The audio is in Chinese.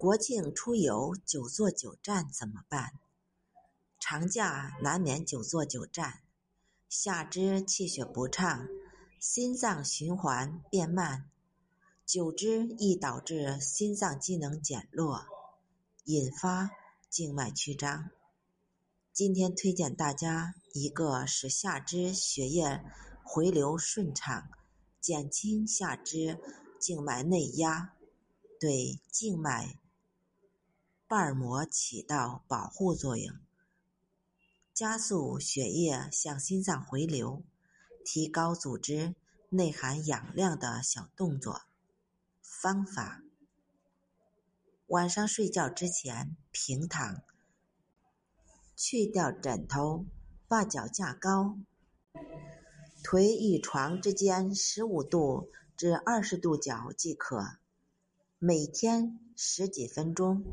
国庆出游久坐久站怎么办？长假难免久坐久站，下肢气血不畅，心脏循环变慢，久之易导致心脏机能减弱，引发静脉曲张。今天推荐大家一个使下肢血液回流顺畅，减轻下肢静脉内压，对静脉瓣膜起到保护作用，加速血液向心脏回流，提高组织内含氧量的小动作。方法：晚上睡觉之前平躺。去掉枕头，把脚架高，腿与床之间十五度至二十度角即可。每天十几分钟。